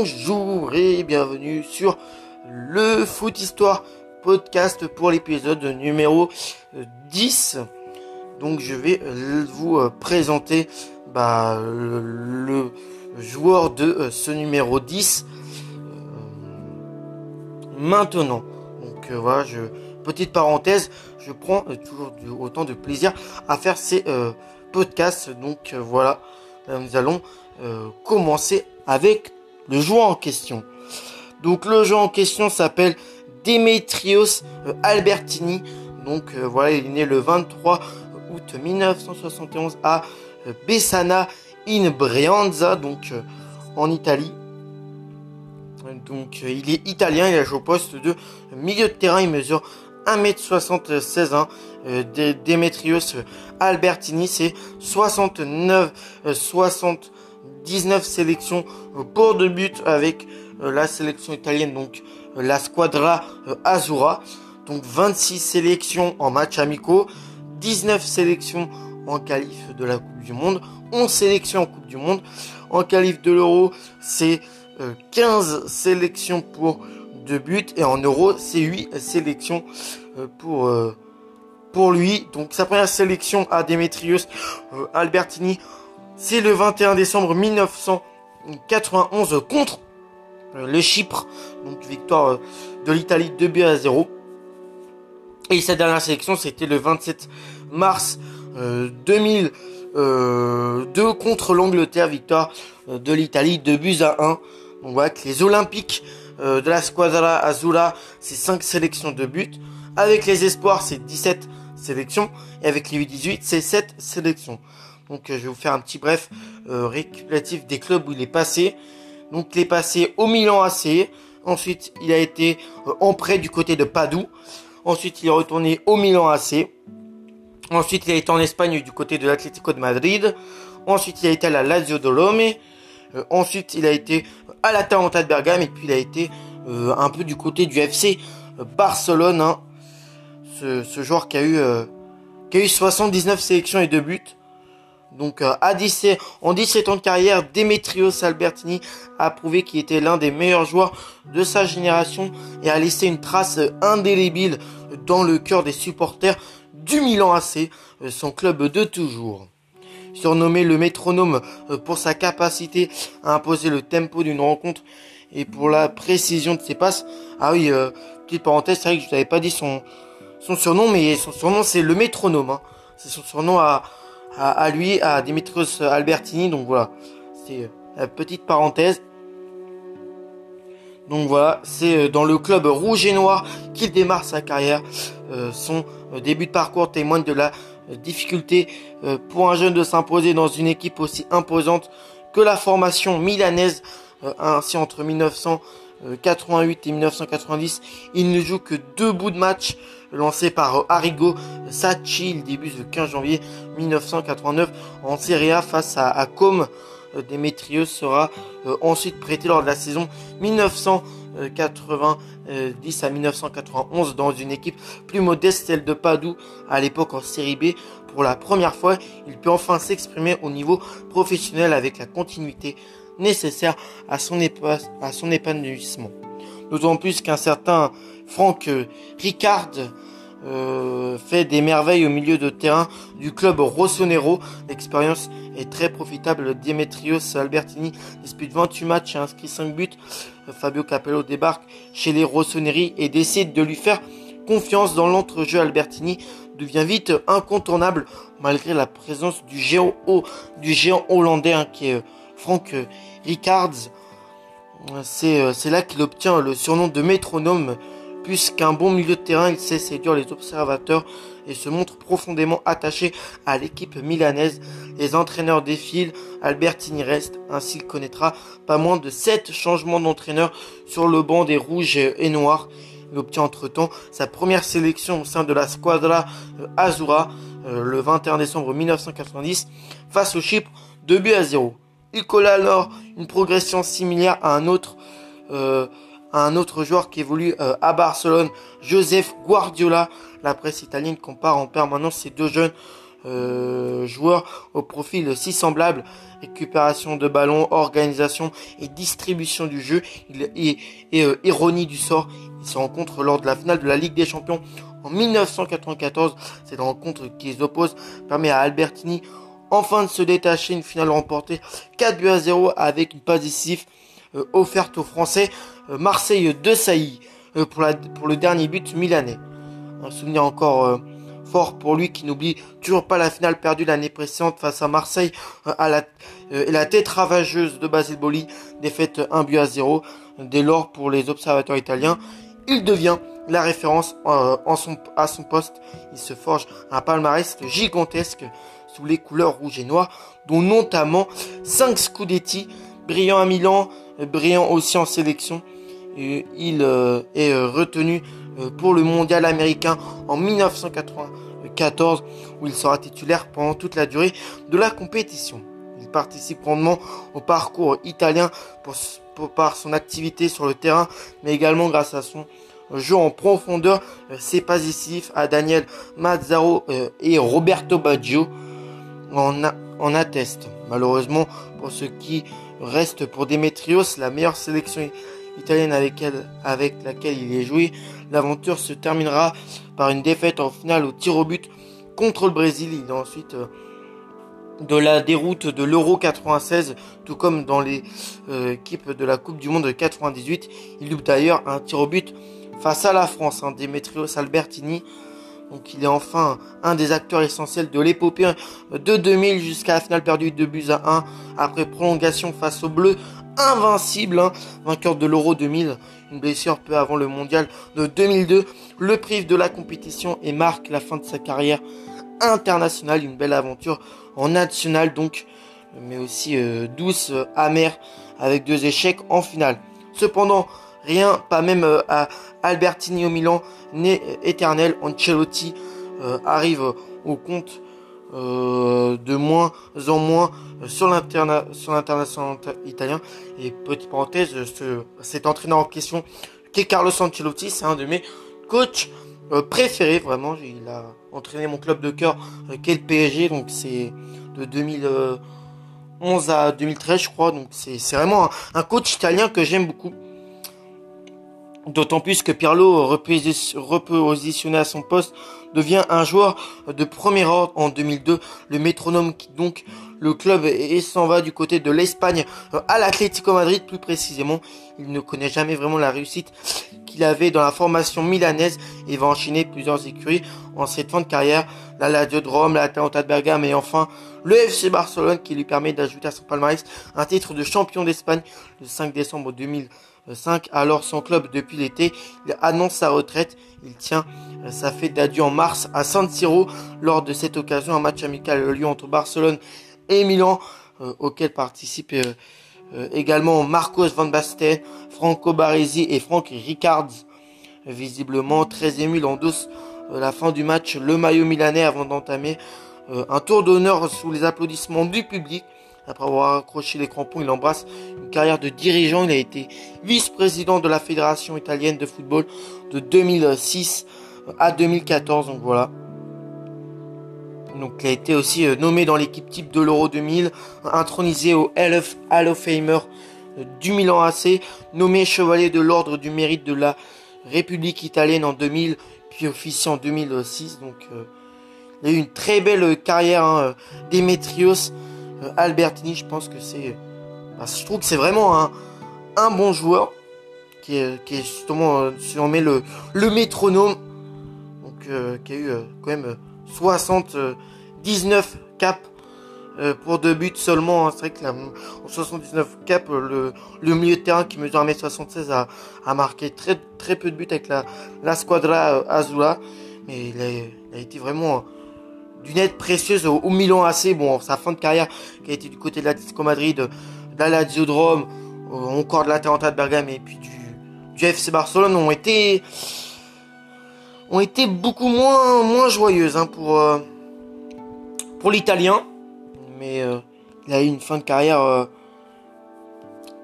Bonjour et bienvenue sur le Foot Histoire podcast pour l'épisode numéro 10. Donc je vais vous présenter bah, le, joueur de ce numéro 10 maintenant. Donc voilà, je, petite parenthèse, je prends toujours autant de plaisir à faire ces podcasts. Donc voilà, nous allons commencer avec le joueur en question. Donc le joueur en question s'appelle Demetrios euh, Albertini. Donc euh, voilà, il est né le 23 août 1971 à euh, Bessana in Brianza, donc en Italie. Donc il est italien, il a joué au poste de milieu de terrain, il mesure 1m76. Hein. Demetrios Albertini, c'est 69, 60 19 sélections euh, pour de but avec euh, la sélection italienne, donc euh, la Squadra Azura. Donc 26 sélections en match amicaux, 19 sélections en qualif de la Coupe du Monde, 11 sélections en Coupe du Monde. En qualif de l'Euro, c'est 15 sélections pour de buts et en Euro, c'est 8 sélections pour pour lui. Donc sa première sélection à Demetrius Albertini c'est le 21 décembre 1991 contre euh, le Chypre. Donc victoire euh, de l'Italie 2 buts à 0. Et sa dernière sélection, c'était le 27 mars 2002 euh, contre l'Angleterre, victoire de l'Italie 2 buts à 1. Donc voilà que les Olympiques de la Squadra Azula, c'est 5 sélections de buts. Avec les Espoirs, c'est 17 sélections. Et avec les U18, c'est 7 sélections. Donc euh, je vais vous faire un petit bref euh, récapitulatif des clubs où il est passé. Donc il est passé au Milan AC. Ensuite il a été euh, en prêt du côté de Padoue. Ensuite il est retourné au Milan AC. Ensuite il a été en Espagne du côté de l'Atlético de Madrid. Ensuite il a été à la Lazio de Rome. ensuite il a été à la l'Atalanta de Bergame. Et puis il a été un peu du côté du FC Barcelone. Hein. Ce, ce, joueur qui a eu, qui a eu 79 sélections et 2 buts. Donc euh, à 17, en 17 ans de carrière, Demetrios Albertini a prouvé qu'il était l'un des meilleurs joueurs de sa génération et a laissé une trace indélébile dans le cœur des supporters du Milan AC, euh, son club de toujours. Surnommé le métronome euh, pour sa capacité à imposer le tempo d'une rencontre et pour la précision de ses passes. Ah oui, petite parenthèse, c'est vrai que je n'avais pas dit son, son surnom, mais son surnom c'est le métronome. Hein. C'est son surnom à, à, lui, à Dimitrios Albertini. Donc voilà, c'est euh, la petite parenthèse. Donc voilà, c'est euh, dans le club rouge et noir qu'il démarre sa carrière. Euh, son début de parcours témoigne de la difficulté pour un jeune de s'imposer dans une équipe aussi imposante que la formation milanaise. ainsi entre 1988 et 1990, il ne joue que deux bouts de match lancé par Arrigo Sacchi. Il débute le 15 janvier 1989 en Serie A face à, à Demetrius sera euh, ensuite prêté lors de la saison 1990 à 1991 dans une équipe plus modeste, celle de Padoue, à l'époque en série B. Pour la première fois, il peut enfin s'exprimer au niveau professionnel avec la continuité nécessaire à son épanouissement. D'autant plus qu'un certain Franck Ricard euh, fait des merveilles au milieu de terrain du club Rossonero. L'expérience est très profitable. Demetrios Albertini dispute 28 matchs et inscrit 5 buts. Fabio Capello débarque chez les Rossoneri et décide de lui faire confiance dans l'entrejeu. Albertini devient vite incontournable malgré la présence du géant, du géant hollandais hein, qui est euh, Franck Ricards. Euh, c'est là qu'il obtient le surnom de métronome Puisqu'un bon milieu de terrain, il sait séduire les observateurs et se montre profondément attaché à l'équipe milanaise. Les entraîneurs défilent, Albertini reste, ainsi il connaîtra pas moins de 7 changements d'entraîneur sur le banc des rouges et noirs. Il obtient entre-temps sa première sélection au sein de la Squadra euh, Azura euh, le 21 décembre 1990 face au Chypre 2 buts à 0. Il colla alors une progression similaire à un autre euh, un autre joueur qui évolue euh, à Barcelone, Joseph Guardiola. La presse italienne compare en permanence ces deux jeunes joueur au profil si semblable, récupération de ballon, organisation et distribution du jeu, et, ironie du sort, ils se rencontrent lors de la finale de la Ligue des Champions en 1994. Cette rencontre qui les oppose permet à Albertini enfin de se détacher, une finale remportée 4 buts à 0 avec une passe euh, offerte aux Français. Euh, Marseille de Sailly euh, pour, le dernier but milanais. Un souvenir encore fort pour lui qui n'oublie toujours pas la finale perdue l'année précédente face à Marseille à la, et la tête ravageuse de Basile Boli, défaite 1 but à 0. Dès lors, pour les observateurs italiens, il devient la référence en son, à son poste. Il se forge un palmarès gigantesque les couleurs rouge et noir, dont notamment 5 Scudetti, brillant à Milan, brillant aussi en sélection. il euh, est euh, retenu euh, pour le mondial américain en 1994 où il sera titulaire pendant toute la durée de la compétition. Il participe grandement au parcours italien par son activité sur le terrain, mais également grâce à son jeu en profondeur. C'est pas à Daniel Mazzaro et Roberto Baggio en, atteste. Malheureusement, pour ce qui reste pour Demetrios la meilleure sélection italienne avec, laquelle il est joué, l'aventure se terminera par une défaite en finale au tir au but contre le Brésil. Il est ensuite euh, de la déroute de l'Euro 96, tout comme dans les euh, de la Coupe du Monde 98. Il loupe d'ailleurs un tir au but face à la France. Hein, Demetrios Albertini donc il est enfin un des acteurs essentiels de l'épopée de 2000 jusqu'à la finale perdue de buts à 1 après prolongation face aux Bleus invincible, hein, vainqueur de l'Euro 2000. Une blessure peu avant le mondial de 2002 le prive de la compétition et marque la fin de sa carrière internationale. Une belle aventure en national donc, mais aussi euh, douce, euh, amère, avec deux échecs en finale. Cependant, Rien, pas même euh, à Albertini au Milan, né euh, éternel. Ancelotti euh, arrive au compte de moins en moins sur l'international italien. Et petite parenthèse, ce, cet entraîneur en question, qui est Carlos Ancelotti, c'est un de mes coachs préférés, vraiment. Il a entraîné mon club de cœur, qui est le PSG, donc c'est de 2011 à 2013, je crois. Donc c'est vraiment un coach italien que j'aime beaucoup. D'autant plus que Pirlo, repositionné à son poste, devient un joueur de premier ordre en 2002. Le métronome qui donc le club et s'en va du côté de l'Espagne euh, à l'Atlético Madrid plus précisément. Il ne connaît jamais vraiment la réussite qu'il avait dans la formation milanaise et va enchaîner plusieurs écuries en cette fin de carrière. La Lazio de Rome, la Atalanta de Bergame et enfin le FC Barcelone qui lui permet d'ajouter à son palmarès un titre de champion d'Espagne le 5 décembre 2000. 5. Alors son club depuis l'été, il annonce sa retraite. Il tient euh, sa fête d'adieu en mars à San Siro. Lors de cette occasion, un match amical a lieu entre Barcelone et Milan, euh, auquel participent euh, également Marcos Van Basten, Franco Baresi et Franck Ricards. Visiblement très ému, il endosse la fin du match le maillot milanais avant d'entamer un tour d'honneur sous les applaudissements du public. Après avoir accroché les crampons, il embrasse une carrière de dirigeant. Il a été vice-président de la Fédération italienne de football de 2006 à 2014. Donc voilà. Donc il a été aussi euh, nommé dans l'équipe type de l'Euro 2000, intronisé au Hall of, Hall of Famer euh, du Milan AC, nommé chevalier de l'ordre du mérite de la République italienne en 2000, puis officier en 2006. Donc euh, il a eu une très belle carrière, hein, Demetrios. Euh, Albertini, je pense que c'est. Bah, je trouve que c'est vraiment un, bon joueur qui est, justement, euh, si on met le, métronome, donc euh, qui a eu quand même 79 caps pour deux buts seulement. Hein. C'est vrai que en 79 caps, le, milieu de terrain qui mesure 1m76 a, marqué très, très peu de buts avec la, la Squadra Azula. Mais il a été vraiment d'une aide précieuse au, Milan AC. Bon, sa fin de carrière qui a été du côté de l'Atlético Madrid, de la Lazio de euh, encore de l'Atalanta de Bergame et puis du, FC Barcelone ont été beaucoup moins moins joyeuses hein, pour euh, pour l'Italien. Mais euh, il a eu une fin de carrière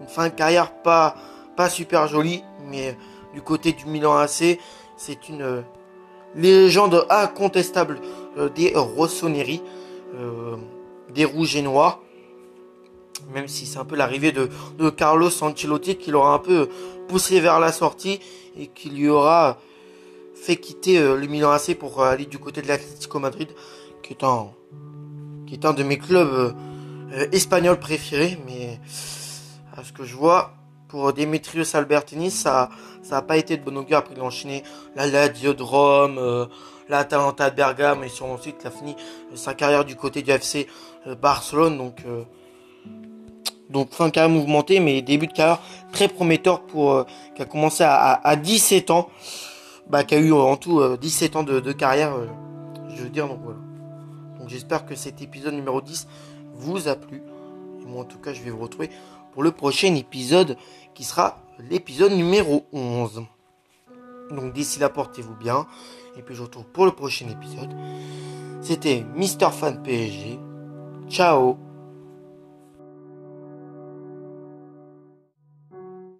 une fin de carrière pas pas super jolie, mais du côté du Milan AC, c'est une légende incontestable des Rossoneri, des Rouges et Noirs. Même si c'est un peu l'arrivée de, de, Carlos Ancelotti qui l'aura un peu poussé vers la sortie et qui lui aura fait quitter le Milan AC pour aller du côté de l'Atlético Madrid, qui est un, qui est un de mes clubs espagnols préférés. Mais à ce que je vois, pour Demetrius Albertini, ça ça pas été de bon augure. Après, il a enchaîné la Lazio de Rome, euh, la Atalanta de Bergame, et sur ensuite, il a fini sa carrière du côté du FC euh, Barcelone. Donc, euh, donc fin de carrière mouvementée, mais début de carrière très prometteur pour qui a commencé à, 17 ans, bah, qui a eu en tout 17 ans de, carrière, je veux dire. Donc voilà. Donc j'espère que cet épisode numéro 10 vous a plu. Moi, en tout cas, je vais vous retrouver le prochain épisode qui sera l'épisode numéro 11. Donc d'ici là, portez-vous bien. Et puis je vous retrouve pour le prochain épisode. C'était Mister Fan PSG. Ciao